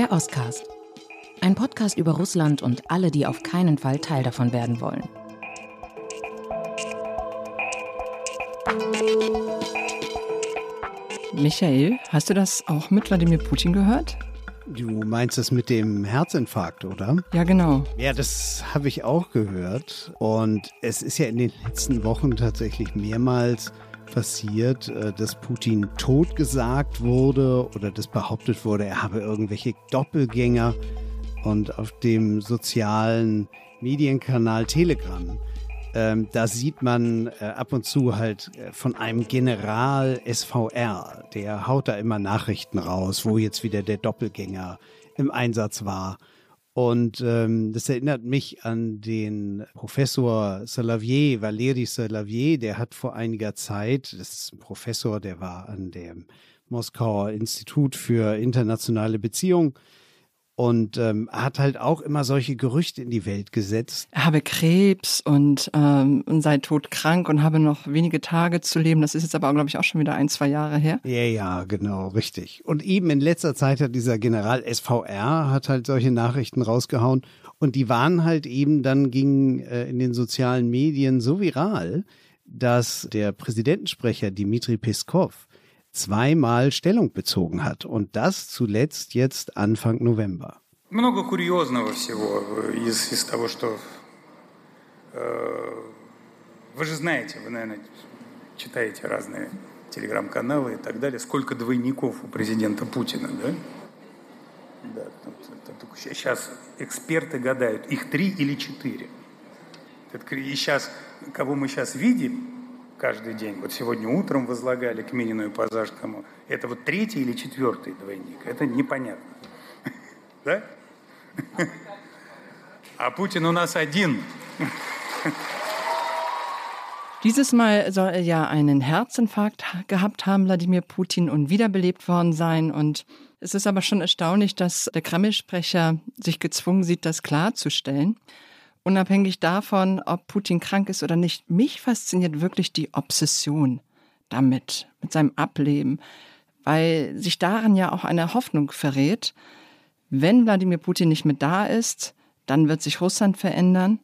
Der Oscast. Ein Podcast über Russland und alle, die auf keinen Fall Teil davon werden wollen. Michael, hast du das auch mit Wladimir Putin gehört? Du meinst das mit dem Herzinfarkt, oder? Ja, genau. Ja, das habe ich auch gehört. Und es ist ja in den letzten Wochen tatsächlich mehrmals passiert, äh, dass Putin totgesagt wurde oder dass behauptet wurde, er habe irgendwelche Doppelgänger. Und auf dem sozialen Medienkanal Telegram, ähm, da sieht man äh, ab und zu halt äh, von einem General SVR, der haut da immer Nachrichten raus, wo jetzt wieder der Doppelgänger im Einsatz war. Und ähm, das erinnert mich an den Professor Salavier, Valeri Salavier, der hat vor einiger Zeit, das ist ein Professor, der war an dem Moskauer Institut für internationale Beziehungen, und ähm, hat halt auch immer solche Gerüchte in die Welt gesetzt. Er habe Krebs und, ähm, und sei todkrank und habe noch wenige Tage zu leben. Das ist jetzt aber, glaube ich, auch schon wieder ein, zwei Jahre her. Ja, ja, genau, richtig. Und eben in letzter Zeit hat dieser General SVR hat halt solche Nachrichten rausgehauen. Und die waren halt eben dann gingen äh, in den sozialen Medien so viral, dass der Präsidentensprecher Dimitri Peskov zweimal Stellung bezogen hat. Und das zuletzt jetzt Anfang November. Много курьезного всего из, из того, что... Э, вы же знаете, вы, наверное, читаете разные телеграм-каналы и так далее. Сколько двойников у президента Путина, да? Да, сейчас эксперты гадают, их три или четыре. И сейчас, кого мы сейчас видим, каждый день. Вот сегодня утром возлагали к Минину и Позажскому. Это вот третий или четвертый двойник. Это непонятно. Да? А Путин у нас один. Dieses Mal soll er ja einen Herzinfarkt gehabt haben, Wladimir Putin, und wiederbelebt worden sein. Und es ist aber schon erstaunlich, dass der Kreml-Sprecher sich gezwungen sieht, das klarzustellen unabhängig davon, ob Putin krank ist oder nicht. Mich fasziniert wirklich die Obsession damit, mit seinem Ableben, weil sich daran ja auch eine Hoffnung verrät. Wenn Wladimir Putin nicht mehr da ist, dann wird sich Russland verändern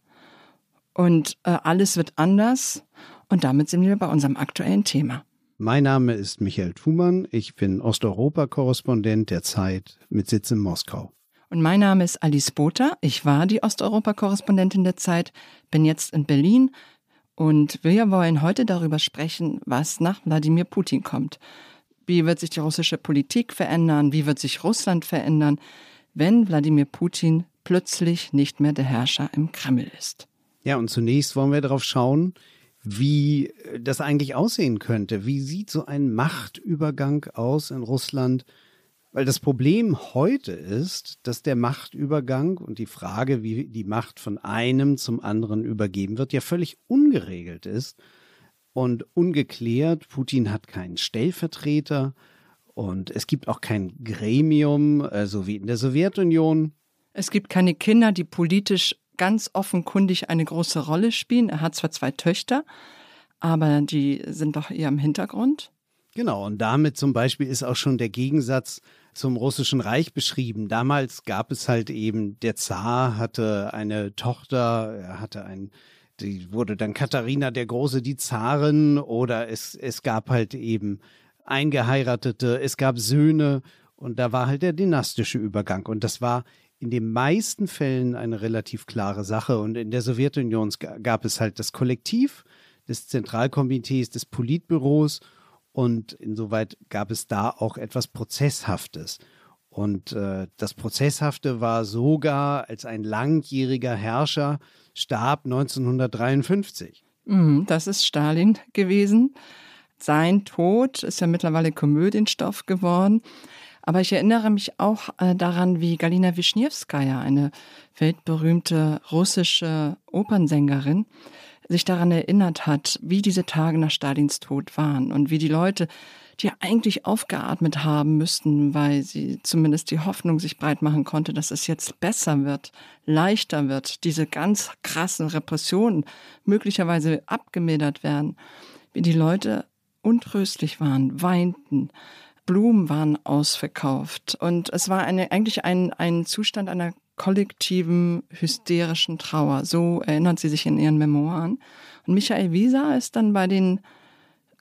und äh, alles wird anders. Und damit sind wir bei unserem aktuellen Thema. Mein Name ist Michael Thumann. Ich bin Osteuropa-Korrespondent der Zeit mit Sitz in Moskau. Und mein Name ist Alice Botha. Ich war die Osteuropa-Korrespondentin der Zeit, bin jetzt in Berlin und wir wollen heute darüber sprechen, was nach Wladimir Putin kommt. Wie wird sich die russische Politik verändern? Wie wird sich Russland verändern, wenn Wladimir Putin plötzlich nicht mehr der Herrscher im Kreml ist? Ja, und zunächst wollen wir darauf schauen, wie das eigentlich aussehen könnte. Wie sieht so ein Machtübergang aus in Russland? Weil das Problem heute ist, dass der Machtübergang und die Frage, wie die Macht von einem zum anderen übergeben wird, ja völlig ungeregelt ist und ungeklärt. Putin hat keinen Stellvertreter und es gibt auch kein Gremium, so also wie in der Sowjetunion. Es gibt keine Kinder, die politisch ganz offenkundig eine große Rolle spielen. Er hat zwar zwei Töchter, aber die sind doch eher im Hintergrund. Genau, und damit zum Beispiel ist auch schon der Gegensatz zum Russischen Reich beschrieben. Damals gab es halt eben, der Zar hatte eine Tochter, er hatte ein, die wurde dann Katharina der Große, die Zarin, oder es, es gab halt eben Eingeheiratete, es gab Söhne und da war halt der dynastische Übergang. Und das war in den meisten Fällen eine relativ klare Sache. Und in der Sowjetunion gab es halt das Kollektiv des Zentralkomitees, des Politbüros und insoweit gab es da auch etwas Prozesshaftes. Und äh, das Prozesshafte war sogar, als ein langjähriger Herrscher starb 1953. Mhm, das ist Stalin gewesen. Sein Tod ist ja mittlerweile Komödienstoff geworden. Aber ich erinnere mich auch äh, daran, wie Galina Wischniewskaja, eine weltberühmte russische Opernsängerin, sich daran erinnert hat, wie diese Tage nach Stalins Tod waren und wie die Leute, die eigentlich aufgeatmet haben müssten, weil sie zumindest die Hoffnung sich breit machen konnte, dass es jetzt besser wird, leichter wird, diese ganz krassen Repressionen möglicherweise abgemildert werden, wie die Leute untröstlich waren, weinten, Blumen waren ausverkauft. Und es war eine, eigentlich ein, ein Zustand einer kollektiven hysterischen Trauer. So erinnert sie sich in ihren Memoiren. Und Michael Wieser ist dann bei den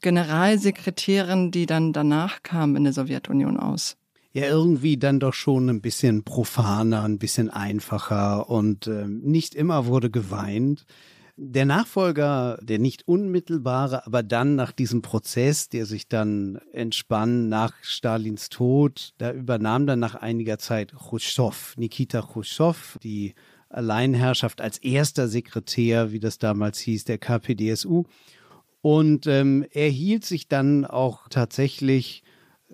Generalsekretären, die dann danach kamen in der Sowjetunion aus. Ja, irgendwie dann doch schon ein bisschen profaner, ein bisschen einfacher und äh, nicht immer wurde geweint. Der Nachfolger, der nicht unmittelbare, aber dann nach diesem Prozess, der sich dann entspann nach Stalins Tod, da übernahm dann nach einiger Zeit Khrushchev, Nikita Khrushchev, die Alleinherrschaft als erster Sekretär, wie das damals hieß, der KPDSU. Und ähm, er hielt sich dann auch tatsächlich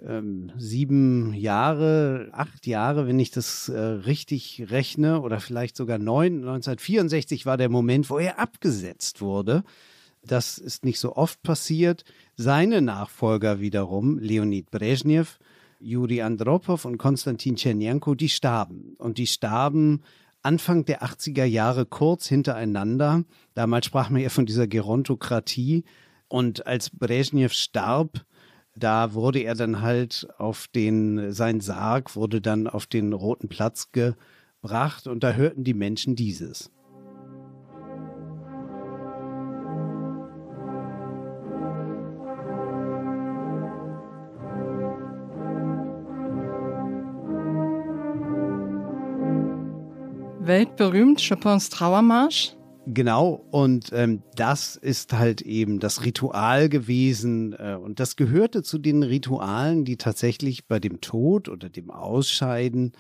ähm, sieben Jahre, acht Jahre, wenn ich das äh, richtig rechne, oder vielleicht sogar neun. 1964 war der Moment, wo er abgesetzt wurde. Das ist nicht so oft passiert. Seine Nachfolger wiederum, Leonid Brezhnev, Juri Andropov und Konstantin Tschernenko, die starben. Und die starben Anfang der 80er Jahre kurz hintereinander. Damals sprach man ja von dieser Gerontokratie. Und als Brezhnev starb, da wurde er dann halt auf den, sein Sarg wurde dann auf den Roten Platz gebracht und da hörten die Menschen dieses. Weltberühmt Chopins Trauermarsch? Genau, und ähm, das ist halt eben das Ritual gewesen. Äh, und das gehörte zu den Ritualen, die tatsächlich bei dem Tod oder dem Ausscheiden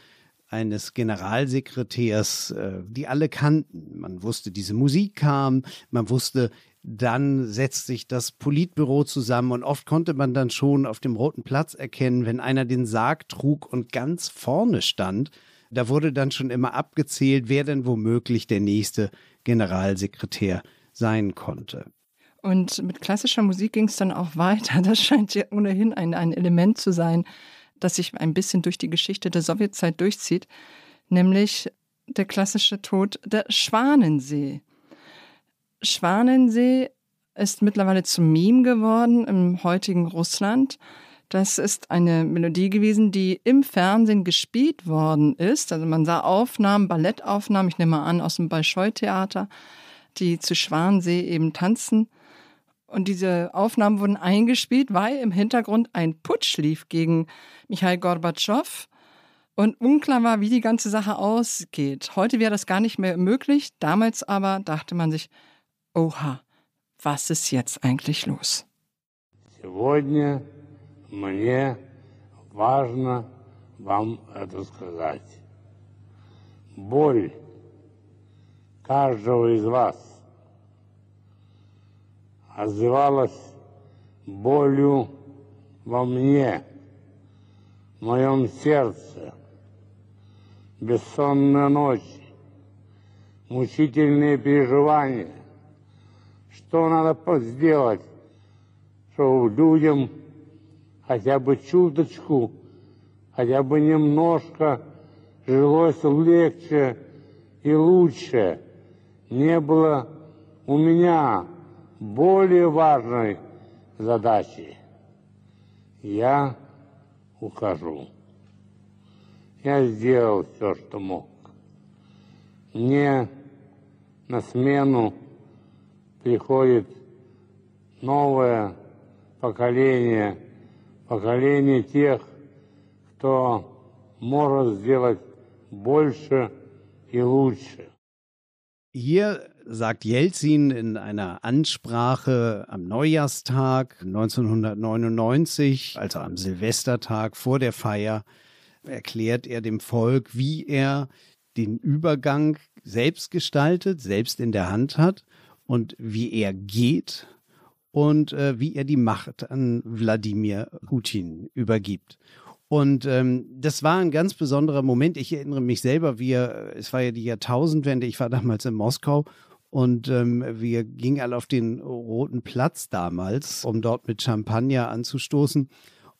eines Generalsekretärs, äh, die alle kannten. Man wusste, diese Musik kam, man wusste, dann setzt sich das Politbüro zusammen und oft konnte man dann schon auf dem Roten Platz erkennen, wenn einer den Sarg trug und ganz vorne stand, da wurde dann schon immer abgezählt, wer denn womöglich der nächste Generalsekretär sein konnte. Und mit klassischer Musik ging es dann auch weiter. Das scheint ja ohnehin ein, ein Element zu sein, das sich ein bisschen durch die Geschichte der Sowjetzeit durchzieht, nämlich der klassische Tod der Schwanensee. Schwanensee ist mittlerweile zum Meme geworden im heutigen Russland. Das ist eine Melodie gewesen, die im Fernsehen gespielt worden ist. Also man sah Aufnahmen, Ballettaufnahmen, ich nehme mal an, aus dem Bolschoi-Theater, die zu Schwansee eben tanzen. Und diese Aufnahmen wurden eingespielt, weil im Hintergrund ein Putsch lief gegen Michail Gorbatschow. Und unklar war, wie die ganze Sache ausgeht. Heute wäre das gar nicht mehr möglich. Damals aber dachte man sich, oha, was ist jetzt eigentlich los? Сегодня мне важно вам это сказать. Боль каждого из вас отзывалась болью во мне, в моем сердце, бессонные ночи, мучительные переживания. Что надо сделать, чтобы людям хотя бы чуточку, хотя бы немножко жилось легче и лучше. Не было у меня более важной задачи. Я ухожу. Я сделал все, что мог. Мне на смену приходит новое поколение – поколение тех, кто может сделать больше и лучше. Hier sagt Jelzin in einer Ansprache am Neujahrstag 1999, also am Silvestertag vor der Feier, erklärt er dem Volk, wie er den Übergang selbst gestaltet, selbst in der Hand hat und wie er geht und äh, wie er die Macht an Wladimir Putin übergibt. Und ähm, das war ein ganz besonderer Moment. Ich erinnere mich selber, wir, es war ja die Jahrtausendwende, ich war damals in Moskau und ähm, wir gingen alle auf den Roten Platz damals, um dort mit Champagner anzustoßen.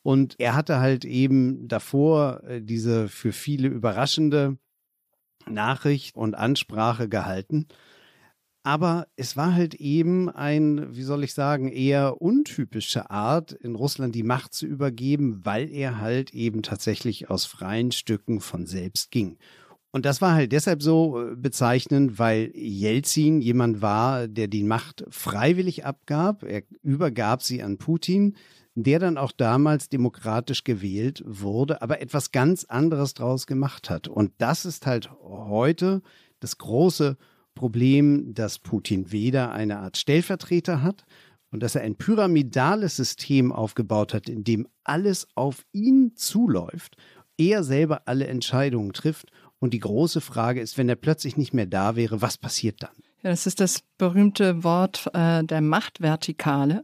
Und er hatte halt eben davor äh, diese für viele überraschende Nachricht und Ansprache gehalten. Aber es war halt eben ein, wie soll ich sagen, eher untypische Art, in Russland die Macht zu übergeben, weil er halt eben tatsächlich aus freien Stücken von selbst ging. Und das war halt deshalb so äh, bezeichnend, weil Jelzin jemand war, der die Macht freiwillig abgab. Er übergab sie an Putin, der dann auch damals demokratisch gewählt wurde, aber etwas ganz anderes draus gemacht hat. Und das ist halt heute das große Problem, dass Putin weder eine Art Stellvertreter hat und dass er ein pyramidales System aufgebaut hat, in dem alles auf ihn zuläuft, er selber alle Entscheidungen trifft. Und die große Frage ist, wenn er plötzlich nicht mehr da wäre, was passiert dann? Ja, das ist das berühmte Wort äh, der Machtvertikale.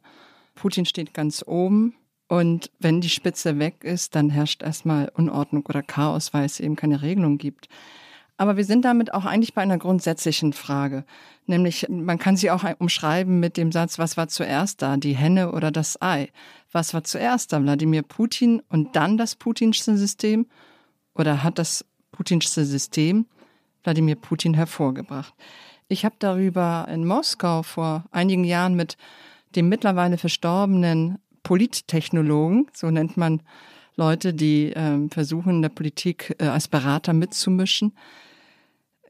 Putin steht ganz oben und wenn die Spitze weg ist, dann herrscht erstmal Unordnung oder Chaos, weil es eben keine Regelung gibt. Aber wir sind damit auch eigentlich bei einer grundsätzlichen Frage. Nämlich, man kann sie auch umschreiben mit dem Satz, was war zuerst da, die Henne oder das Ei? Was war zuerst da, Wladimir Putin und dann das putinsche System? Oder hat das putinsche System Wladimir Putin hervorgebracht? Ich habe darüber in Moskau vor einigen Jahren mit dem mittlerweile verstorbenen Polittechnologen, so nennt man Leute, die äh, versuchen, in der Politik äh, als Berater mitzumischen,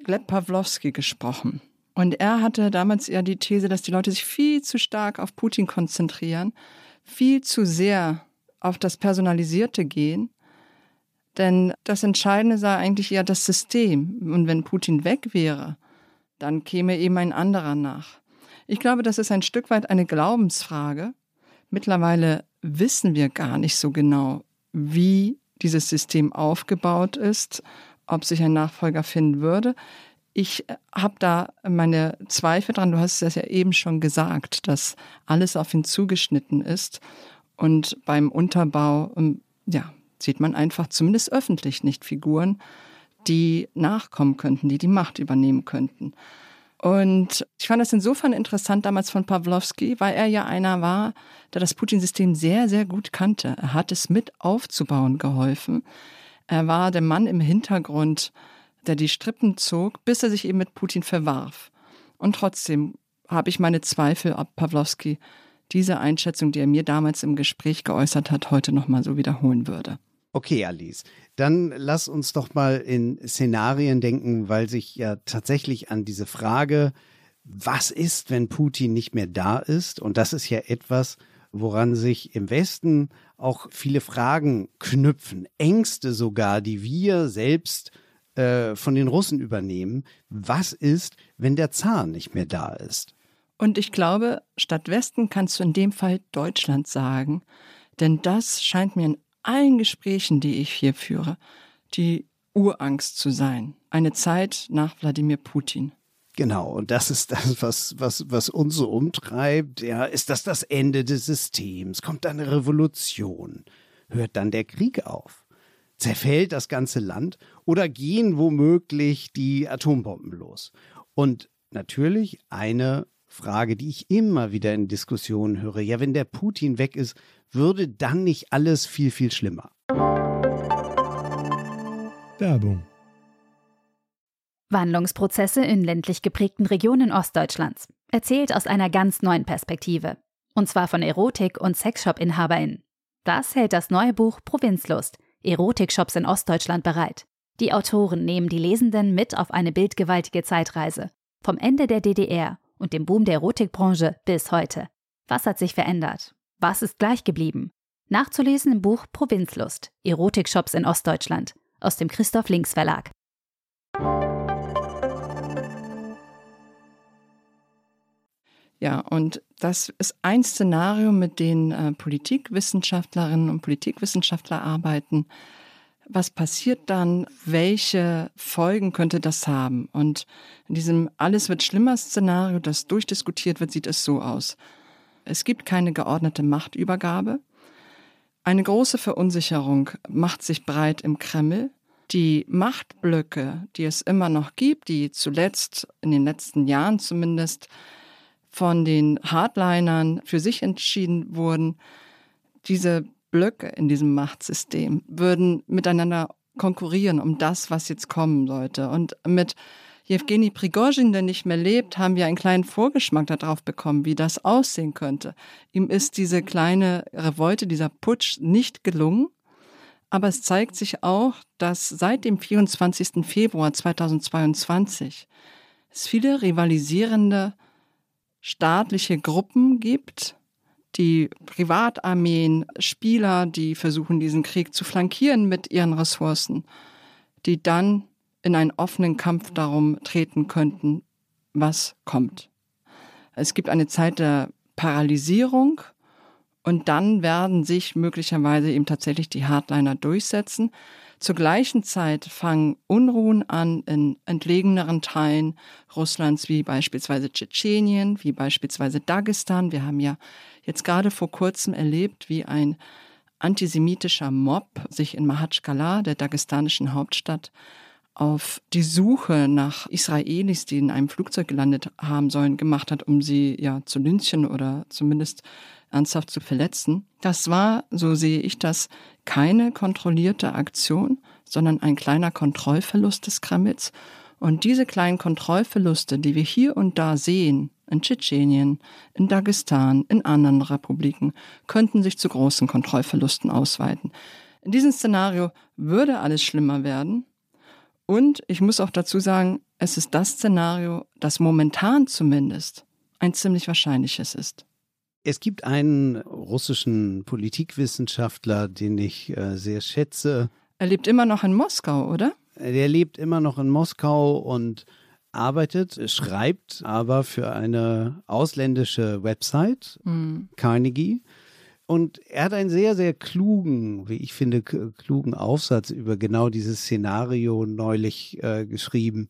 Gleb Pawlowski gesprochen. Und er hatte damals ja die These, dass die Leute sich viel zu stark auf Putin konzentrieren, viel zu sehr auf das Personalisierte gehen. Denn das Entscheidende sei eigentlich eher das System. Und wenn Putin weg wäre, dann käme eben ein anderer nach. Ich glaube, das ist ein Stück weit eine Glaubensfrage. Mittlerweile wissen wir gar nicht so genau, wie dieses System aufgebaut ist ob sich ein Nachfolger finden würde. Ich äh, habe da meine Zweifel dran. Du hast es ja eben schon gesagt, dass alles auf ihn zugeschnitten ist. Und beim Unterbau, ähm, ja, sieht man einfach zumindest öffentlich nicht Figuren, die nachkommen könnten, die die Macht übernehmen könnten. Und ich fand das insofern interessant damals von Pawlowski, weil er ja einer war, der das Putin-System sehr, sehr gut kannte. Er hat es mit aufzubauen geholfen. Er war der Mann im Hintergrund, der die Strippen zog, bis er sich eben mit Putin verwarf. Und trotzdem habe ich meine Zweifel, ob Pawlowski diese Einschätzung, die er mir damals im Gespräch geäußert hat, heute nochmal so wiederholen würde. Okay, Alice, dann lass uns doch mal in Szenarien denken, weil sich ja tatsächlich an diese Frage, was ist, wenn Putin nicht mehr da ist? Und das ist ja etwas, woran sich im Westen auch viele Fragen knüpfen, Ängste sogar, die wir selbst äh, von den Russen übernehmen. Was ist, wenn der Zar nicht mehr da ist? Und ich glaube, statt Westen kannst du in dem Fall Deutschland sagen, denn das scheint mir in allen Gesprächen, die ich hier führe, die Urangst zu sein. Eine Zeit nach Wladimir Putin. Genau, und das ist das, was, was, was uns so umtreibt. Ja, ist das das Ende des Systems? Kommt eine Revolution? Hört dann der Krieg auf? Zerfällt das ganze Land? Oder gehen womöglich die Atombomben los? Und natürlich eine Frage, die ich immer wieder in Diskussionen höre. Ja, wenn der Putin weg ist, würde dann nicht alles viel, viel schlimmer? Werbung Wandlungsprozesse in ländlich geprägten Regionen Ostdeutschlands. Erzählt aus einer ganz neuen Perspektive. Und zwar von Erotik- und Sexshop-InhaberInnen. Das hält das neue Buch Provinzlust, Erotikshops in Ostdeutschland bereit. Die Autoren nehmen die Lesenden mit auf eine bildgewaltige Zeitreise. Vom Ende der DDR und dem Boom der Erotikbranche bis heute. Was hat sich verändert? Was ist gleich geblieben? Nachzulesen im Buch Provinzlust, Erotikshops in Ostdeutschland aus dem Christoph Links Verlag. Ja, und das ist ein Szenario, mit dem äh, Politikwissenschaftlerinnen und Politikwissenschaftler arbeiten. Was passiert dann? Welche Folgen könnte das haben? Und in diesem Alles wird schlimmer Szenario, das durchdiskutiert wird, sieht es so aus. Es gibt keine geordnete Machtübergabe. Eine große Verunsicherung macht sich breit im Kreml. Die Machtblöcke, die es immer noch gibt, die zuletzt in den letzten Jahren zumindest von den Hardlinern für sich entschieden wurden, diese Blöcke in diesem Machtsystem würden miteinander konkurrieren um das, was jetzt kommen sollte. Und mit Jewgeni Prigozhin, der nicht mehr lebt, haben wir einen kleinen Vorgeschmack darauf bekommen, wie das aussehen könnte. Ihm ist diese kleine Revolte, dieser Putsch nicht gelungen. Aber es zeigt sich auch, dass seit dem 24. Februar 2022 es viele rivalisierende staatliche Gruppen gibt, die Privatarmeen, Spieler, die versuchen, diesen Krieg zu flankieren mit ihren Ressourcen, die dann in einen offenen Kampf darum treten könnten, was kommt. Es gibt eine Zeit der Paralysierung und dann werden sich möglicherweise eben tatsächlich die Hardliner durchsetzen. Zur gleichen Zeit fangen Unruhen an in entlegeneren Teilen Russlands, wie beispielsweise Tschetschenien, wie beispielsweise Dagestan. Wir haben ja jetzt gerade vor kurzem erlebt, wie ein antisemitischer Mob sich in Mahatschkala, der dagestanischen Hauptstadt, auf die Suche nach Israelis, die in einem Flugzeug gelandet haben sollen, gemacht hat, um sie ja zu lynchen oder zumindest ernsthaft zu verletzen. Das war, so sehe ich das, keine kontrollierte Aktion, sondern ein kleiner Kontrollverlust des Kremls. Und diese kleinen Kontrollverluste, die wir hier und da sehen, in Tschetschenien, in Dagestan, in anderen Republiken, könnten sich zu großen Kontrollverlusten ausweiten. In diesem Szenario würde alles schlimmer werden. Und ich muss auch dazu sagen, es ist das Szenario, das momentan zumindest ein ziemlich wahrscheinliches ist. Es gibt einen russischen Politikwissenschaftler, den ich äh, sehr schätze. Er lebt immer noch in Moskau, oder? Der lebt immer noch in Moskau und arbeitet, schreibt aber für eine ausländische Website, mhm. Carnegie. Und er hat einen sehr, sehr klugen, wie ich finde, klugen Aufsatz über genau dieses Szenario neulich äh, geschrieben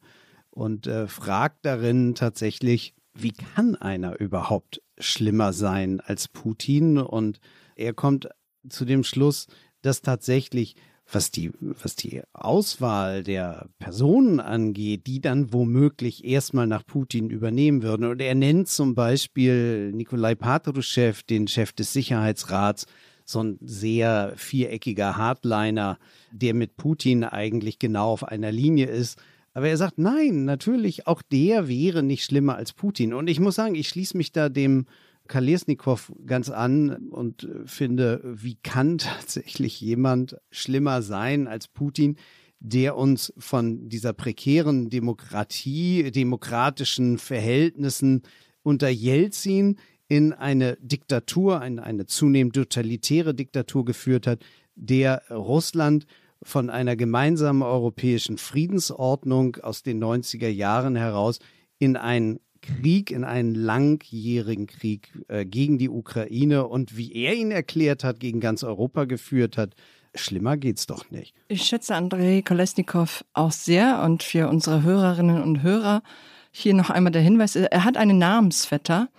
und äh, fragt darin tatsächlich, wie kann einer überhaupt schlimmer sein als Putin? Und er kommt zu dem Schluss, dass tatsächlich, was die, was die Auswahl der Personen angeht, die dann womöglich erstmal nach Putin übernehmen würden. Und er nennt zum Beispiel Nikolai Patruschew, den Chef des Sicherheitsrats, so ein sehr viereckiger Hardliner, der mit Putin eigentlich genau auf einer Linie ist. Aber er sagt, nein, natürlich, auch der wäre nicht schlimmer als Putin. Und ich muss sagen, ich schließe mich da dem Kalesnikow ganz an und finde, wie kann tatsächlich jemand schlimmer sein als Putin, der uns von dieser prekären Demokratie, demokratischen Verhältnissen unter Jelzin in eine Diktatur, eine, eine zunehmend totalitäre Diktatur geführt hat, der Russland von einer gemeinsamen europäischen Friedensordnung aus den 90er Jahren heraus in einen Krieg, in einen langjährigen Krieg äh, gegen die Ukraine und wie er ihn erklärt hat, gegen ganz Europa geführt hat. Schlimmer geht's doch nicht. Ich schätze Andrei Kolesnikow auch sehr und für unsere Hörerinnen und Hörer hier noch einmal der Hinweis. Er hat einen Namensvetter,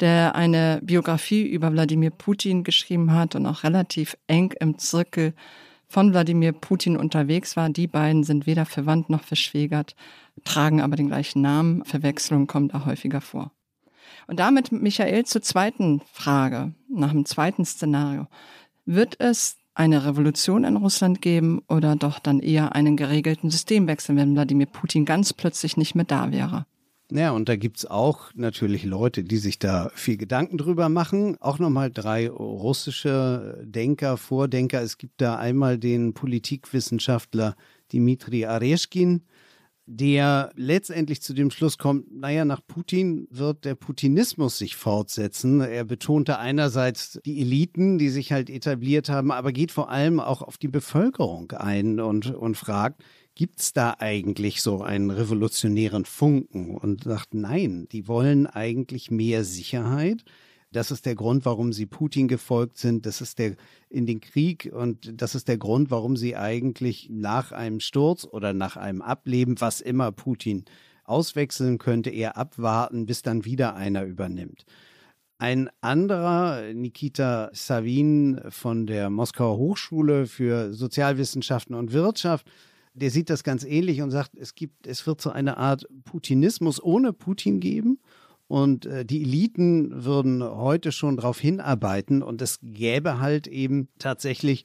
der eine Biografie über Wladimir Putin geschrieben hat und auch relativ eng im Zirkel von Wladimir Putin unterwegs war. Die beiden sind weder verwandt noch verschwägert, tragen aber den gleichen Namen. Verwechslung kommt auch häufiger vor. Und damit, Michael, zur zweiten Frage, nach dem zweiten Szenario. Wird es eine Revolution in Russland geben oder doch dann eher einen geregelten Systemwechsel, wenn Wladimir Putin ganz plötzlich nicht mehr da wäre? Ja, und da gibt's auch natürlich Leute, die sich da viel Gedanken drüber machen. Auch nochmal drei russische Denker, Vordenker. Es gibt da einmal den Politikwissenschaftler Dmitri Areshkin, der letztendlich zu dem Schluss kommt, naja, nach Putin wird der Putinismus sich fortsetzen. Er betonte einerseits die Eliten, die sich halt etabliert haben, aber geht vor allem auch auf die Bevölkerung ein und, und fragt, gibt es da eigentlich so einen revolutionären Funken? Und sagt, nein, die wollen eigentlich mehr Sicherheit. Das ist der Grund, warum sie Putin gefolgt sind. Das ist der in den Krieg und das ist der Grund, warum sie eigentlich nach einem Sturz oder nach einem Ableben, was immer Putin auswechseln könnte, eher abwarten, bis dann wieder einer übernimmt. Ein anderer, Nikita Savin von der Moskauer Hochschule für Sozialwissenschaften und Wirtschaft, der sieht das ganz ähnlich und sagt, es gibt, es wird so eine Art Putinismus ohne Putin geben. Und äh, die Eliten würden heute schon darauf hinarbeiten und es gäbe halt eben tatsächlich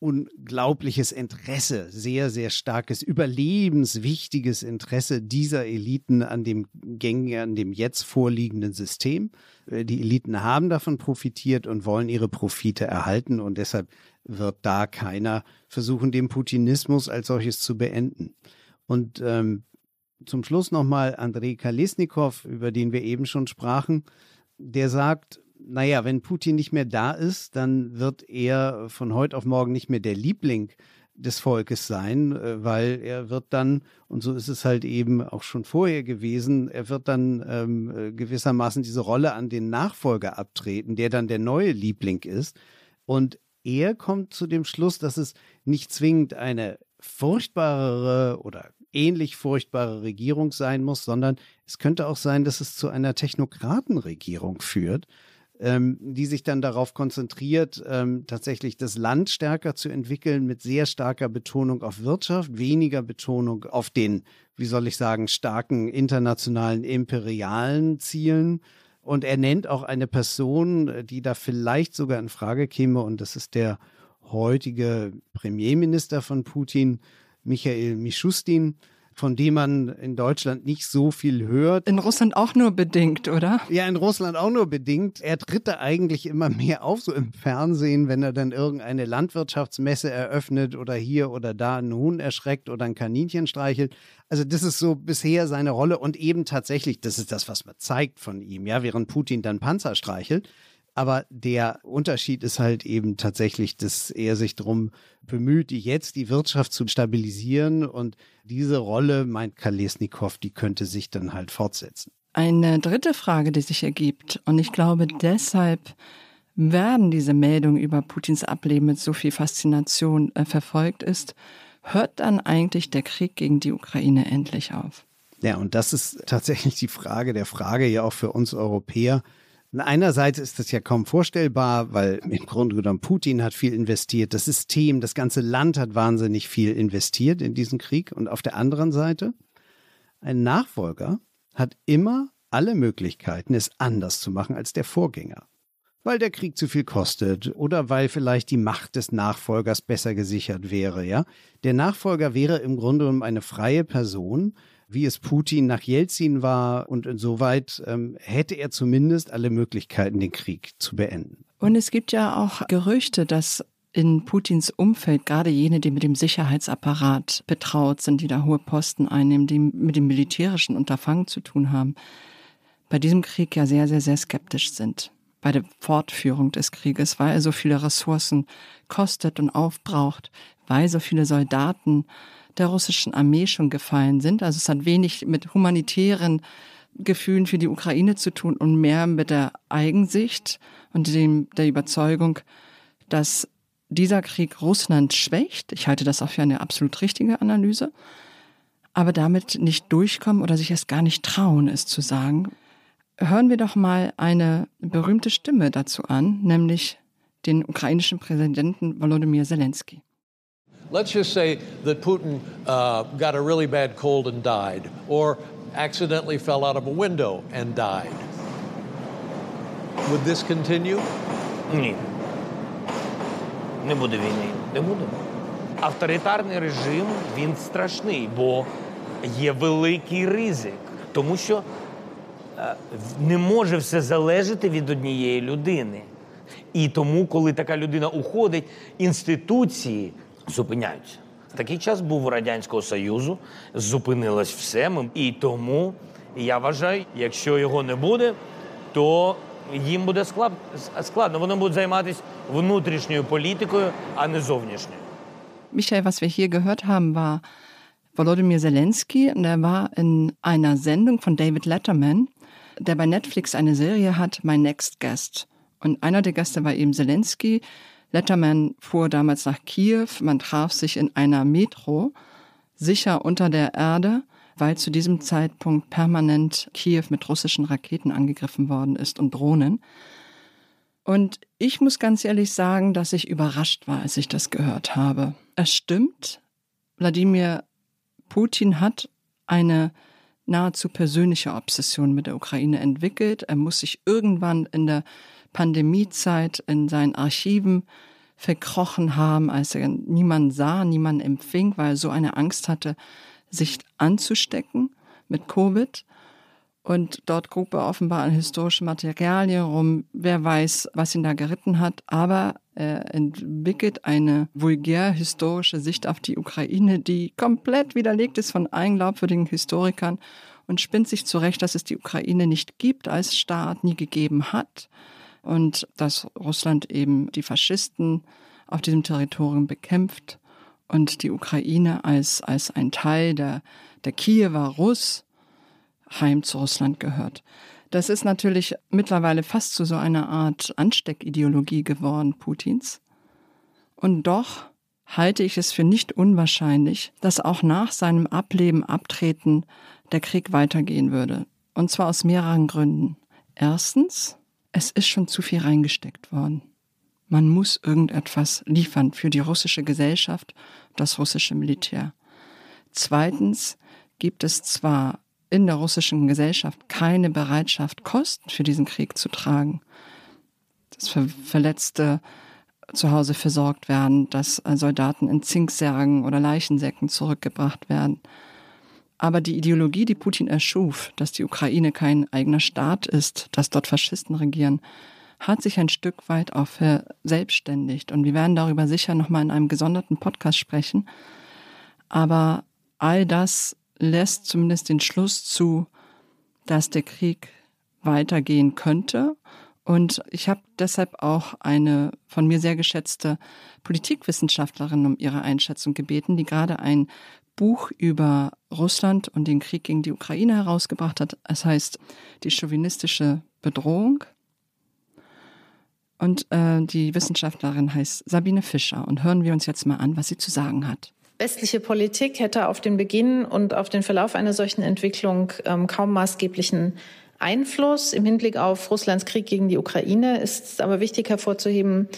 unglaubliches Interesse, sehr, sehr starkes, überlebenswichtiges Interesse dieser Eliten an dem gängigen, an dem jetzt vorliegenden System. Äh, die Eliten haben davon profitiert und wollen ihre Profite erhalten und deshalb wird da keiner versuchen, den Putinismus als solches zu beenden. Und ähm, zum Schluss nochmal Andrei Kalesnikow, über den wir eben schon sprachen, der sagt, naja, wenn Putin nicht mehr da ist, dann wird er von heute auf morgen nicht mehr der Liebling des Volkes sein, äh, weil er wird dann, und so ist es halt eben auch schon vorher gewesen, er wird dann ähm, äh, gewissermaßen diese Rolle an den Nachfolger abtreten, der dann der neue Liebling ist. Und er kommt zu dem Schluss, dass es nicht zwingend eine furchtbarere oder ähnlich furchtbare Regierung sein muss, sondern es könnte auch sein, dass es zu einer Technokratenregierung führt, ähm, die sich dann darauf konzentriert, ähm, tatsächlich das Land stärker zu entwickeln, mit sehr starker Betonung auf Wirtschaft, weniger Betonung auf den, wie soll ich sagen, starken internationalen imperialen Zielen. Und er nennt auch eine Person, die da vielleicht sogar in Frage käme, und das ist der heutige Premierminister von Putin, Michael Mischustin, von dem man in Deutschland nicht so viel hört. In Russland auch nur bedingt, oder? Ja, in Russland auch nur bedingt. Er tritt da eigentlich immer mehr auf, so im Fernsehen, wenn er dann irgendeine Landwirtschaftsmesse eröffnet oder hier oder da einen Huhn erschreckt oder ein Kaninchen streichelt. Also das ist so bisher seine Rolle und eben tatsächlich, das ist das, was man zeigt von ihm, ja, während Putin dann Panzer streichelt aber der Unterschied ist halt eben tatsächlich, dass er sich darum bemüht, jetzt die Wirtschaft zu stabilisieren. Und diese Rolle, meint Kalesnikow, die könnte sich dann halt fortsetzen. Eine dritte Frage, die sich ergibt, und ich glaube deshalb werden diese Meldungen über Putins Ableben mit so viel Faszination äh, verfolgt ist, hört dann eigentlich der Krieg gegen die Ukraine endlich auf? Ja, und das ist tatsächlich die Frage der Frage ja auch für uns Europäer. Einerseits ist das ja kaum vorstellbar, weil im Grunde genommen Putin hat viel investiert, das System, das ganze Land hat wahnsinnig viel investiert in diesen Krieg. Und auf der anderen Seite, ein Nachfolger hat immer alle Möglichkeiten, es anders zu machen als der Vorgänger. Weil der Krieg zu viel kostet oder weil vielleicht die Macht des Nachfolgers besser gesichert wäre, ja. Der Nachfolger wäre im Grunde genommen eine freie Person, wie es Putin nach Jelzin war. Und insoweit ähm, hätte er zumindest alle Möglichkeiten, den Krieg zu beenden. Und es gibt ja auch Gerüchte, dass in Putins Umfeld, gerade jene, die mit dem Sicherheitsapparat betraut sind, die da hohe Posten einnehmen, die mit dem militärischen Unterfangen zu tun haben, bei diesem Krieg ja sehr, sehr, sehr skeptisch sind. Bei der Fortführung des Krieges, weil er so viele Ressourcen kostet und aufbraucht, weil so viele Soldaten der russischen Armee schon gefallen sind. Also es hat wenig mit humanitären Gefühlen für die Ukraine zu tun und mehr mit der Eigensicht und dem, der Überzeugung, dass dieser Krieg Russland schwächt. Ich halte das auch für eine absolut richtige Analyse. Aber damit nicht durchkommen oder sich erst gar nicht trauen, es zu sagen. Hören wir doch mal eine berühmte Stimme dazu an, nämlich den ukrainischen Präsidenten Volodymyr Zelensky. Let's just say that Putin uh, got a really bad cold and died, or accidentally fell out of a window and died. Would this continue? Ні. Не буде війни. Не буде. Авторитарний режим він страшний, бо є великий ризик, тому що е, не може все залежати від однієї людини. І тому, коли така людина уходить, інституції зупиняються. Такий час був у Радянського Союзу, зупинилось все. І тому я вважаю, якщо його не буде, то їм буде складно. Вони будуть займатися внутрішньою політикою, а не зовнішньою. Michael, was wir hier gehört haben, war Volodymyr Zelensky. Und er war in einer Sendung von David Letterman, der bei Netflix eine Serie hat, My Next Guest. Und einer der Gäste war eben Zelensky. Letterman fuhr damals nach Kiew. Man traf sich in einer Metro, sicher unter der Erde, weil zu diesem Zeitpunkt permanent Kiew mit russischen Raketen angegriffen worden ist und Drohnen. Und ich muss ganz ehrlich sagen, dass ich überrascht war, als ich das gehört habe. Es stimmt, Wladimir Putin hat eine nahezu persönliche Obsession mit der Ukraine entwickelt. Er muss sich irgendwann in der Pandemiezeit in seinen Archiven verkrochen haben, als er niemand sah, niemand empfing, weil er so eine Angst hatte, sich anzustecken mit Covid. Und dort grub er offenbar an historische Materialien rum. Wer weiß, was ihn da geritten hat. Aber er entwickelt eine vulgär historische Sicht auf die Ukraine, die komplett widerlegt ist von allen glaubwürdigen Historikern und spinnt sich zurecht, dass es die Ukraine nicht gibt als Staat, nie gegeben hat und dass Russland eben die Faschisten auf diesem Territorium bekämpft und die Ukraine als, als ein Teil der, der Kiewer Russ heim zu Russland gehört. Das ist natürlich mittlerweile fast zu so einer Art Ansteckideologie geworden, Putins. Und doch halte ich es für nicht unwahrscheinlich, dass auch nach seinem Ableben, Abtreten der Krieg weitergehen würde. Und zwar aus mehreren Gründen. Erstens, es ist schon zu viel reingesteckt worden. Man muss irgendetwas liefern für die russische Gesellschaft, das russische Militär. Zweitens gibt es zwar in der russischen Gesellschaft keine Bereitschaft, Kosten für diesen Krieg zu tragen, dass für Verletzte zu Hause versorgt werden, dass Soldaten in Zinksärgen oder Leichensäcken zurückgebracht werden. Aber die Ideologie, die Putin erschuf, dass die Ukraine kein eigener Staat ist, dass dort Faschisten regieren, hat sich ein Stück weit auch verselbstständigt. Und wir werden darüber sicher nochmal in einem gesonderten Podcast sprechen. Aber all das lässt zumindest den Schluss zu, dass der Krieg weitergehen könnte. Und ich habe deshalb auch eine von mir sehr geschätzte Politikwissenschaftlerin um ihre Einschätzung gebeten, die gerade ein Buch über Russland und den Krieg gegen die Ukraine herausgebracht hat. Es heißt Die chauvinistische Bedrohung. Und äh, die Wissenschaftlerin heißt Sabine Fischer. Und hören wir uns jetzt mal an, was sie zu sagen hat. Westliche Politik hätte auf den Beginn und auf den Verlauf einer solchen Entwicklung ähm, kaum maßgeblichen Einfluss. Im Hinblick auf Russlands Krieg gegen die Ukraine ist es aber wichtig hervorzuheben,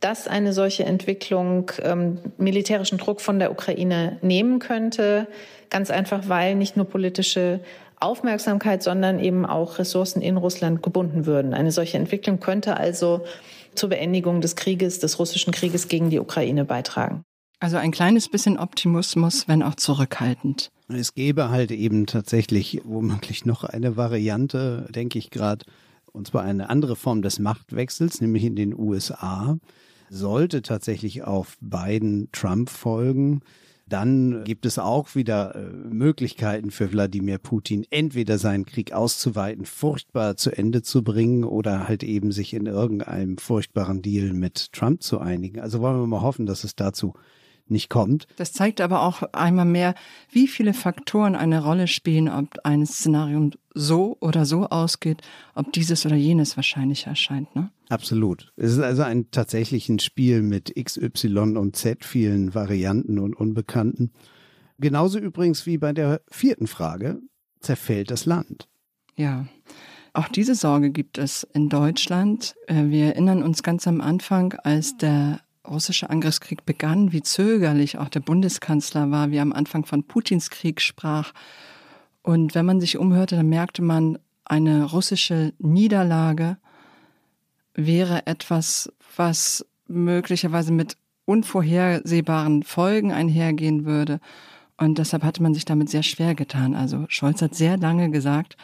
dass eine solche Entwicklung ähm, militärischen Druck von der Ukraine nehmen könnte. Ganz einfach, weil nicht nur politische Aufmerksamkeit, sondern eben auch Ressourcen in Russland gebunden würden. Eine solche Entwicklung könnte also zur Beendigung des Krieges, des russischen Krieges gegen die Ukraine beitragen. Also ein kleines bisschen Optimismus, wenn auch zurückhaltend. Es gäbe halt eben tatsächlich womöglich noch eine Variante, denke ich gerade, und zwar eine andere Form des Machtwechsels, nämlich in den USA sollte tatsächlich auf Biden Trump folgen, dann gibt es auch wieder äh, Möglichkeiten für Wladimir Putin, entweder seinen Krieg auszuweiten, furchtbar zu Ende zu bringen oder halt eben sich in irgendeinem furchtbaren Deal mit Trump zu einigen. Also wollen wir mal hoffen, dass es dazu nicht kommt. Das zeigt aber auch einmal mehr, wie viele Faktoren eine Rolle spielen, ob ein Szenario so oder so ausgeht, ob dieses oder jenes wahrscheinlich erscheint. Ne? Absolut. Es ist also ein tatsächlich Spiel mit X, Y und Z, vielen Varianten und Unbekannten. Genauso übrigens wie bei der vierten Frage, zerfällt das Land? Ja. Auch diese Sorge gibt es in Deutschland. Äh, wir erinnern uns ganz am Anfang, als der russische Angriffskrieg begann, wie zögerlich auch der Bundeskanzler war, wie er am Anfang von Putins Krieg sprach. Und wenn man sich umhörte, dann merkte man, eine russische Niederlage wäre etwas, was möglicherweise mit unvorhersehbaren Folgen einhergehen würde. Und deshalb hatte man sich damit sehr schwer getan. Also Scholz hat sehr lange gesagt,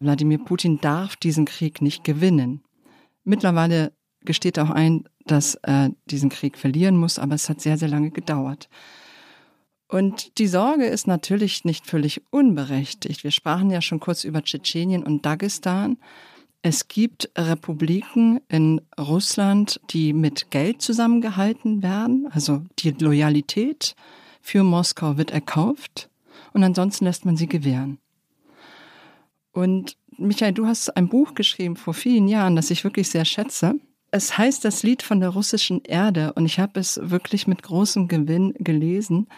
Wladimir Putin darf diesen Krieg nicht gewinnen. Mittlerweile gesteht auch ein, dass er diesen Krieg verlieren muss, aber es hat sehr, sehr lange gedauert. Und die Sorge ist natürlich nicht völlig unberechtigt. Wir sprachen ja schon kurz über Tschetschenien und Dagestan. Es gibt Republiken in Russland, die mit Geld zusammengehalten werden. Also die Loyalität für Moskau wird erkauft und ansonsten lässt man sie gewähren. Und Michael, du hast ein Buch geschrieben vor vielen Jahren, das ich wirklich sehr schätze. Es heißt das Lied von der russischen Erde und ich habe es wirklich mit großem Gewinn gelesen,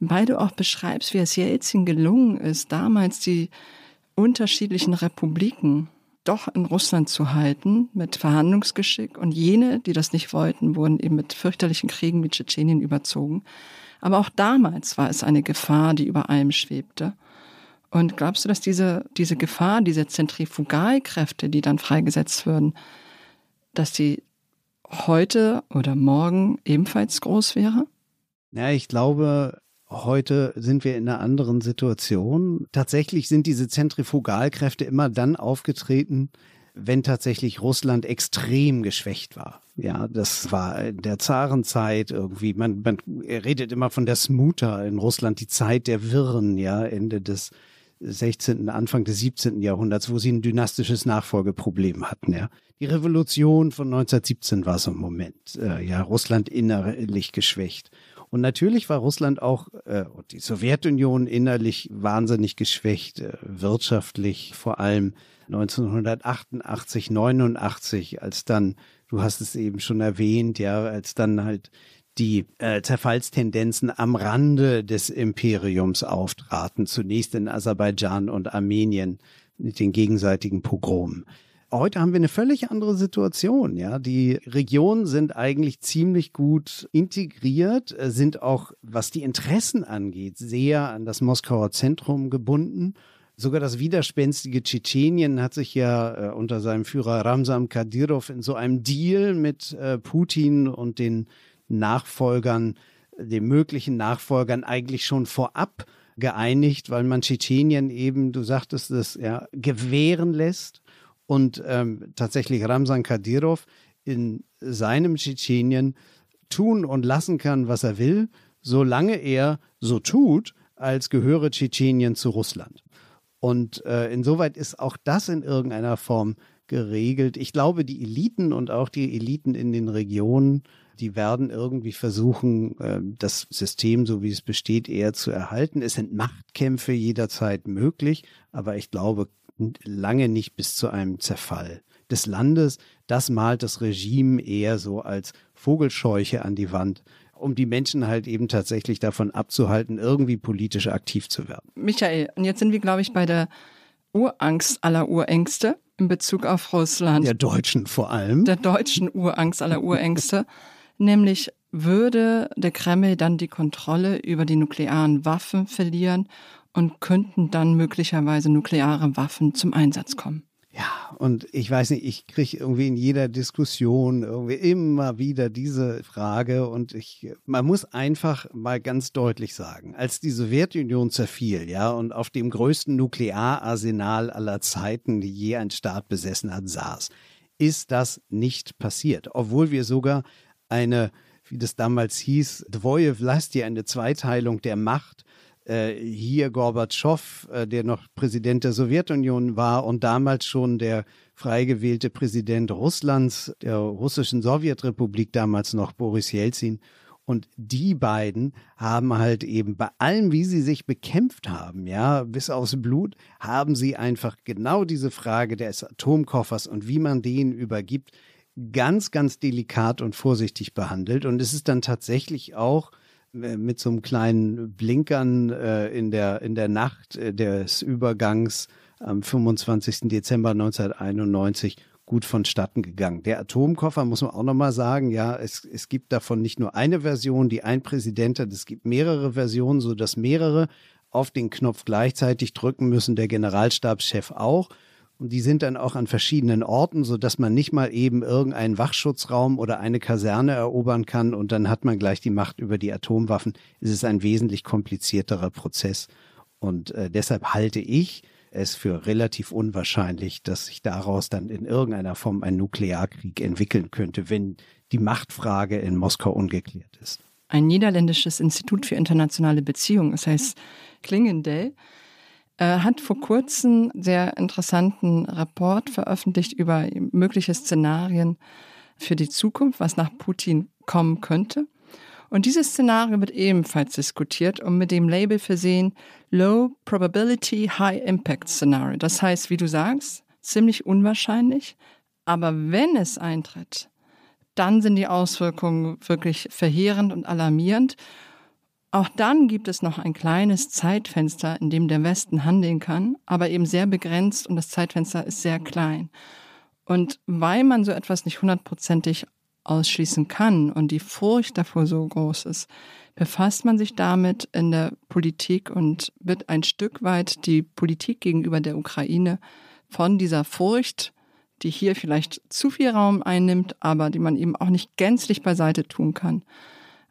weil du auch beschreibst, wie es Jelzin gelungen ist, damals die unterschiedlichen Republiken doch in Russland zu halten mit Verhandlungsgeschick und jene, die das nicht wollten, wurden eben mit fürchterlichen Kriegen wie Tschetschenien überzogen. Aber auch damals war es eine Gefahr, die über allem schwebte. Und glaubst du, dass diese, diese Gefahr, diese Zentrifugalkräfte, die dann freigesetzt würden, dass sie heute oder morgen ebenfalls groß wäre? Ja, ich glaube, heute sind wir in einer anderen Situation. Tatsächlich sind diese Zentrifugalkräfte immer dann aufgetreten, wenn tatsächlich Russland extrem geschwächt war. Ja, das war in der Zarenzeit irgendwie. Man, man redet immer von der Smuta in Russland, die Zeit der Wirren, ja, Ende des 16., Anfang des 17. Jahrhunderts, wo sie ein dynastisches Nachfolgeproblem hatten. Ja. Die Revolution von 1917 war so ein Moment. Äh, ja, Russland innerlich geschwächt. Und natürlich war Russland auch äh, und die Sowjetunion innerlich wahnsinnig geschwächt, äh, wirtschaftlich vor allem 1988, 89, als dann, du hast es eben schon erwähnt, ja, als dann halt die äh, Zerfallstendenzen am Rande des Imperiums auftraten, zunächst in Aserbaidschan und Armenien mit den gegenseitigen Pogromen. Heute haben wir eine völlig andere Situation. Ja, die Regionen sind eigentlich ziemlich gut integriert, äh, sind auch, was die Interessen angeht, sehr an das Moskauer Zentrum gebunden. Sogar das widerspenstige Tschetschenien hat sich ja äh, unter seinem Führer Ramzan Kadyrov in so einem Deal mit äh, Putin und den Nachfolgern, den möglichen Nachfolgern eigentlich schon vorab geeinigt, weil man Tschetschenien eben, du sagtest es, ja, gewähren lässt und ähm, tatsächlich Ramsan Kadyrov in seinem Tschetschenien tun und lassen kann, was er will, solange er so tut, als gehöre Tschetschenien zu Russland. Und äh, insoweit ist auch das in irgendeiner Form geregelt. Ich glaube, die Eliten und auch die Eliten in den Regionen die werden irgendwie versuchen, äh, das System, so wie es besteht, eher zu erhalten. Es sind Machtkämpfe jederzeit möglich, aber ich glaube lange nicht bis zu einem Zerfall des Landes. Das malt das Regime eher so als Vogelscheuche an die Wand um die Menschen halt eben tatsächlich davon abzuhalten, irgendwie politisch aktiv zu werden. Michael, und jetzt sind wir, glaube ich, bei der Urangst aller Urängste in Bezug auf Russland. Der Deutschen vor allem. Der deutschen Urangst aller Urängste. Nämlich würde der Kreml dann die Kontrolle über die nuklearen Waffen verlieren und könnten dann möglicherweise nukleare Waffen zum Einsatz kommen. Ja, und ich weiß nicht, ich kriege irgendwie in jeder Diskussion irgendwie immer wieder diese Frage und ich, man muss einfach mal ganz deutlich sagen, als die Sowjetunion zerfiel, ja, und auf dem größten Nukleararsenal aller Zeiten, die je ein Staat besessen hat, saß, ist das nicht passiert, obwohl wir sogar eine, wie das damals hieß, Dvoje Vlasti, eine Zweiteilung der Macht. Äh, hier Gorbatschow, äh, der noch Präsident der Sowjetunion war und damals schon der frei gewählte Präsident Russlands, der russischen Sowjetrepublik damals noch, Boris Jelzin. Und die beiden haben halt eben bei allem, wie sie sich bekämpft haben, ja, bis aufs Blut, haben sie einfach genau diese Frage des Atomkoffers und wie man den übergibt, ganz, ganz delikat und vorsichtig behandelt. Und es ist dann tatsächlich auch äh, mit so einem kleinen Blinkern äh, in, der, in der Nacht äh, des Übergangs am 25. Dezember 1991 gut vonstatten gegangen. Der Atomkoffer muss man auch nochmal sagen, ja, es, es gibt davon nicht nur eine Version, die ein Präsident hat, es gibt mehrere Versionen, sodass mehrere auf den Knopf gleichzeitig drücken müssen, der Generalstabschef auch. Und die sind dann auch an verschiedenen Orten, so dass man nicht mal eben irgendeinen Wachschutzraum oder eine Kaserne erobern kann und dann hat man gleich die Macht über die Atomwaffen. Es ist ein wesentlich komplizierterer Prozess. Und äh, deshalb halte ich es für relativ unwahrscheinlich, dass sich daraus dann in irgendeiner Form ein Nuklearkrieg entwickeln könnte, wenn die Machtfrage in Moskau ungeklärt ist. Ein niederländisches Institut für internationale Beziehungen, das heißt Klingendell, hat vor kurzem sehr interessanten Rapport veröffentlicht über mögliche Szenarien für die Zukunft, was nach Putin kommen könnte. Und dieses Szenario wird ebenfalls diskutiert und mit dem Label versehen Low Probability High Impact Scenario. Das heißt, wie du sagst, ziemlich unwahrscheinlich, aber wenn es eintritt, dann sind die Auswirkungen wirklich verheerend und alarmierend. Auch dann gibt es noch ein kleines Zeitfenster, in dem der Westen handeln kann, aber eben sehr begrenzt und das Zeitfenster ist sehr klein. Und weil man so etwas nicht hundertprozentig ausschließen kann und die Furcht davor so groß ist, befasst man sich damit in der Politik und wird ein Stück weit die Politik gegenüber der Ukraine von dieser Furcht die hier vielleicht zu viel Raum einnimmt, aber die man eben auch nicht gänzlich beiseite tun kann,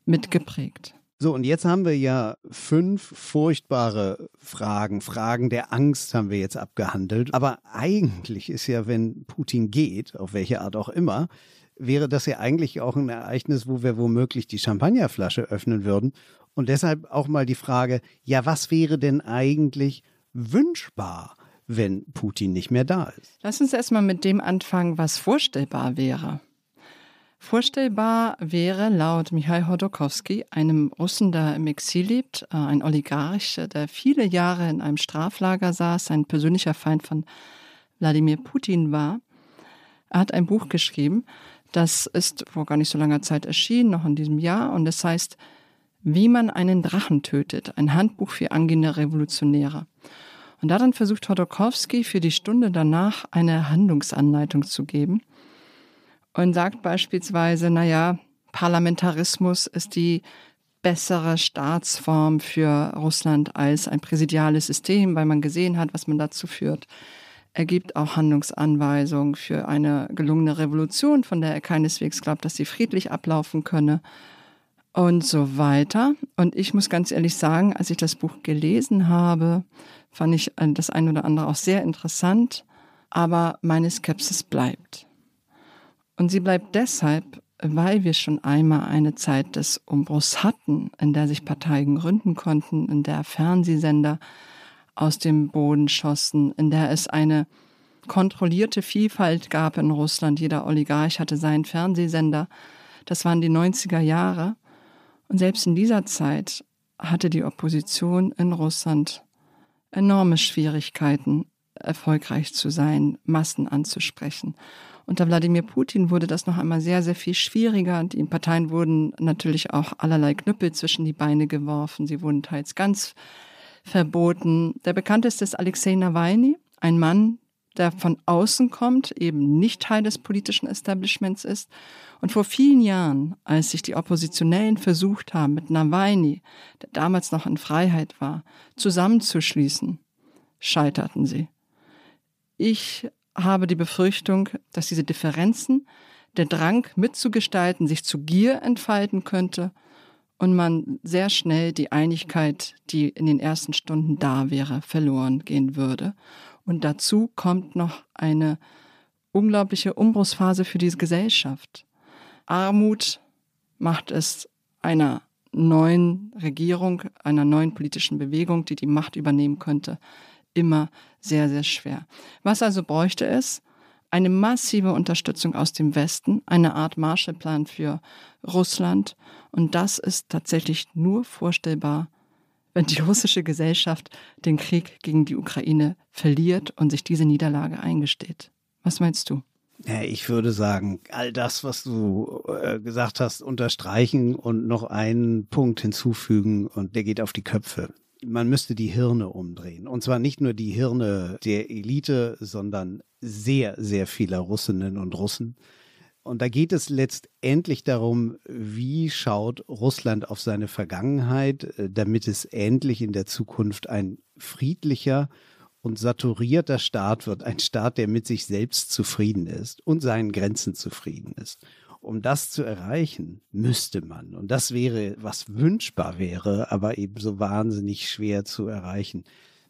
mitgeprägt. So, und jetzt haben wir ja fünf furchtbare Fragen, Fragen der Angst haben wir jetzt abgehandelt. Aber eigentlich ist ja, wenn Putin geht, auf welche Art auch immer, wäre das ja eigentlich auch ein Ereignis, wo wir womöglich die Champagnerflasche öffnen würden. Und deshalb auch mal die Frage, ja, was wäre denn eigentlich wünschbar, wenn Putin nicht mehr da ist? Lass uns erstmal mit dem anfangen, was vorstellbar wäre. Vorstellbar wäre laut Michail Hodorkowski, einem Russen, der im Exil lebt, äh, ein Oligarch, der viele Jahre in einem Straflager saß, ein persönlicher Feind von Wladimir Putin war. Er hat ein Buch geschrieben, das ist vor gar nicht so langer Zeit erschienen, noch in diesem Jahr, und es heißt Wie man einen Drachen tötet, ein Handbuch für angehende Revolutionäre. Und darin versucht Hodorkowski für die Stunde danach eine Handlungsanleitung zu geben – und sagt beispielsweise, naja, Parlamentarismus ist die bessere Staatsform für Russland als ein präsidiales System, weil man gesehen hat, was man dazu führt. Er gibt auch Handlungsanweisungen für eine gelungene Revolution, von der er keineswegs glaubt, dass sie friedlich ablaufen könne und so weiter. Und ich muss ganz ehrlich sagen, als ich das Buch gelesen habe, fand ich das ein oder andere auch sehr interessant, aber meine Skepsis bleibt. Und sie bleibt deshalb, weil wir schon einmal eine Zeit des Umbruchs hatten, in der sich Parteien gründen konnten, in der Fernsehsender aus dem Boden schossen, in der es eine kontrollierte Vielfalt gab in Russland. Jeder Oligarch hatte seinen Fernsehsender. Das waren die 90er Jahre. Und selbst in dieser Zeit hatte die Opposition in Russland enorme Schwierigkeiten, erfolgreich zu sein, Massen anzusprechen. Unter Wladimir Putin wurde das noch einmal sehr, sehr viel schwieriger. Die Parteien wurden natürlich auch allerlei Knüppel zwischen die Beine geworfen. Sie wurden teils ganz verboten. Der bekannteste ist Alexei Nawalny, ein Mann, der von außen kommt, eben nicht Teil des politischen Establishments ist. Und vor vielen Jahren, als sich die Oppositionellen versucht haben, mit Nawalny, der damals noch in Freiheit war, zusammenzuschließen, scheiterten sie. Ich habe die Befürchtung, dass diese Differenzen, der Drang mitzugestalten, sich zu Gier entfalten könnte und man sehr schnell die Einigkeit, die in den ersten Stunden da wäre, verloren gehen würde. Und dazu kommt noch eine unglaubliche Umbruchsphase für diese Gesellschaft. Armut macht es einer neuen Regierung, einer neuen politischen Bewegung, die die Macht übernehmen könnte, immer sehr, sehr schwer. Was also bräuchte es? Eine massive Unterstützung aus dem Westen, eine Art Marshallplan für Russland. Und das ist tatsächlich nur vorstellbar, wenn die russische Gesellschaft den Krieg gegen die Ukraine verliert und sich diese Niederlage eingesteht. Was meinst du? Ich würde sagen, all das, was du äh, gesagt hast, unterstreichen und noch einen Punkt hinzufügen und der geht auf die Köpfe man müsste die Hirne umdrehen. Und zwar nicht nur die Hirne der Elite, sondern sehr, sehr vieler Russinnen und Russen. Und da geht es letztendlich darum, wie schaut Russland auf seine Vergangenheit, äh, damit es endlich in der Zukunft ein friedlicher und saturierter Staat wird, ein Staat, der mit sich selbst zufrieden ist und seinen Grenzen zufrieden ist um das zu erreichen, müsste man, und das wäre, was wünschbar wäre, aber eben so wahnsinnig schwer zu erreichen.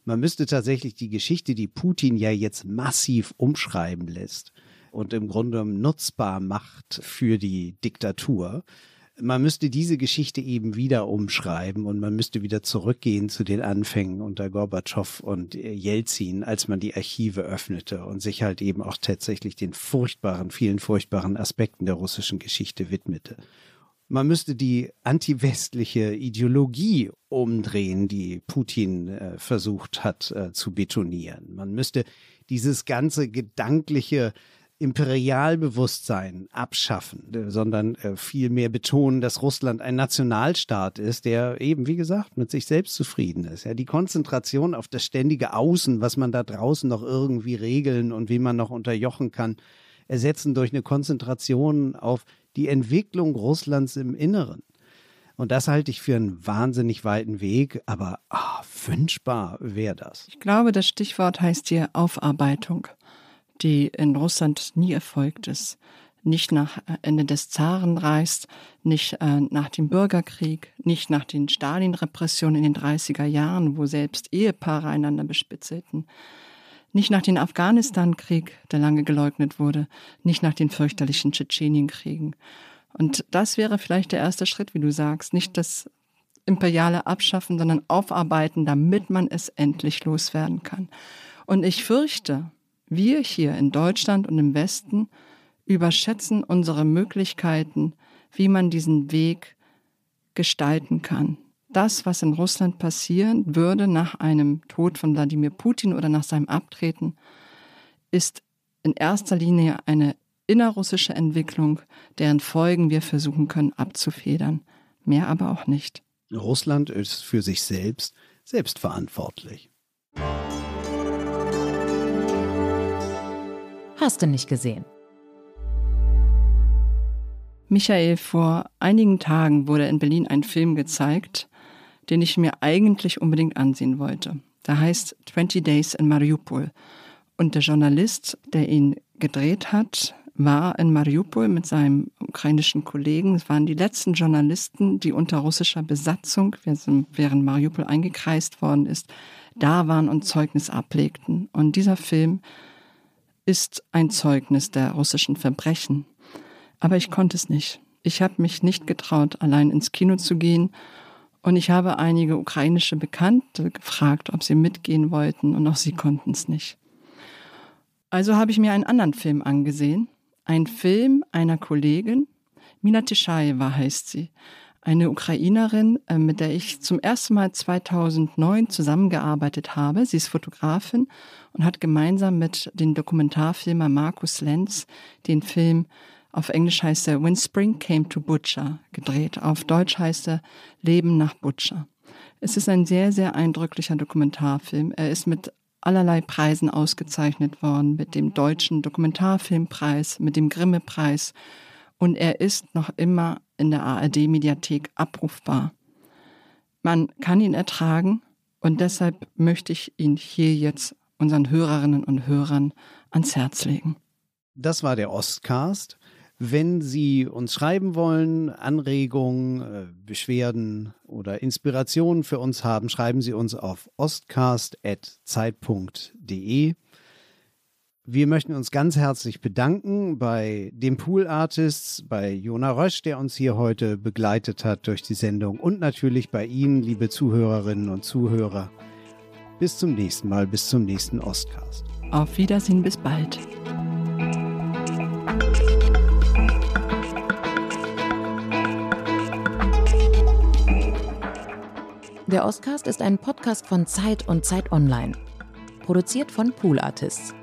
Man müsste tatsächlich die Geschichte, die Putin ja jetzt massiv umschreiben lässt und im Grunde nutzbar macht für die Diktatur, man müsste diese Geschichte eben wieder umschreiben und man müsste wieder zurückgehen zu den Anfängen unter Gorbatschow und Jelzin, als man die Archive öffnete und sich halt eben auch tatsächlich den furchtbaren, vielen furchtbaren Aspekten der russischen Geschichte widmete. Man müsste die antiwestliche Ideologie umdrehen, die Putin äh, versucht hat äh, zu betonieren. Man müsste dieses ganze gedankliche Imperialbewusstsein abschaffen, äh, sondern äh, vielmehr betonen, dass Russland ein Nationalstaat ist, der eben, wie gesagt, mit sich selbst zufrieden ist. Ja, die Konzentration auf das ständige Außen, was man da draußen noch irgendwie regeln und wie man noch unterjochen kann, ersetzen durch eine Konzentration auf die Entwicklung Russlands im Inneren. Und das halte ich für einen wahnsinnig weiten Weg, aber oh, wünschbar wäre das. Ich glaube, das Stichwort heißt hier Aufarbeitung. Die in Russland nie erfolgt ist. Nicht nach Ende des Zarenreichs, nicht äh, nach dem Bürgerkrieg, nicht nach den Stalin-Repressionen in den 30er Jahren, wo selbst Ehepaare einander bespitzelten, nicht nach dem Afghanistan-Krieg, der lange geleugnet wurde, nicht nach den fürchterlichen Tschetschenienkriegen. Und das wäre vielleicht der erste Schritt, wie du sagst, nicht das imperiale Abschaffen, sondern Aufarbeiten, damit man es endlich loswerden kann. Und ich fürchte, wir hier in Deutschland und im Westen überschätzen unsere Möglichkeiten, wie man diesen Weg gestalten kann. Das, was in Russland passieren würde nach einem Tod von Wladimir Putin oder nach seinem Abtreten, ist in erster Linie eine innerrussische Entwicklung, deren Folgen wir versuchen können abzufedern. Mehr aber auch nicht. Russland ist für sich selbst selbstverantwortlich. Hast du nicht gesehen? Michael, vor einigen Tagen wurde in Berlin ein Film gezeigt, den ich mir eigentlich unbedingt ansehen wollte. Der heißt 20 Days in Mariupol. Und der Journalist, der ihn gedreht hat, war in Mariupol mit seinem ukrainischen Kollegen. Es waren die letzten Journalisten, die unter russischer Besatzung, während Mariupol eingekreist worden ist, da waren und Zeugnis ablegten. Und dieser Film ist ein Zeugnis der russischen Verbrechen. Aber ich konnte es nicht. Ich habe mich nicht getraut, allein ins Kino zu gehen. Und ich habe einige ukrainische Bekannte gefragt, ob sie mitgehen wollten, und auch sie konnten es nicht. Also habe ich mir einen anderen Film angesehen, ein Film einer Kollegin, Mina Tischaeva heißt sie, eine Ukrainerin, äh, mit der ich zum ersten Mal 2009 zusammengearbeitet habe. Sie ist Fotografin und hat gemeinsam mit dem Dokumentarfilmer Markus Lenz den Film auf Englisch heißt er When Spring Came to Butcher gedreht. Auf Deutsch heißt er Leben nach Butcher. Es ist ein sehr, sehr eindrücklicher Dokumentarfilm. Er ist mit allerlei Preisen ausgezeichnet worden, mit dem Deutschen Dokumentarfilmpreis, mit dem Grimme-Preis. Und er ist noch immer in der ARD-Mediathek abrufbar. Man kann ihn ertragen und deshalb möchte ich ihn hier jetzt unseren Hörerinnen und Hörern ans Herz legen. Das war der Ostcast. Wenn Sie uns schreiben wollen, Anregungen, äh, Beschwerden oder Inspirationen für uns haben, schreiben Sie uns auf ostcast.zeit.de. Wir möchten uns ganz herzlich bedanken bei den Pool Artists, bei Jona Rösch, der uns hier heute begleitet hat durch die Sendung und natürlich bei Ihnen, liebe Zuhörerinnen und Zuhörer. Bis zum nächsten Mal, bis zum nächsten Ostcast. Auf Wiedersehen, bis bald. Der Oscast ist ein Podcast von Zeit und Zeit Online. Produziert von Pool Artists.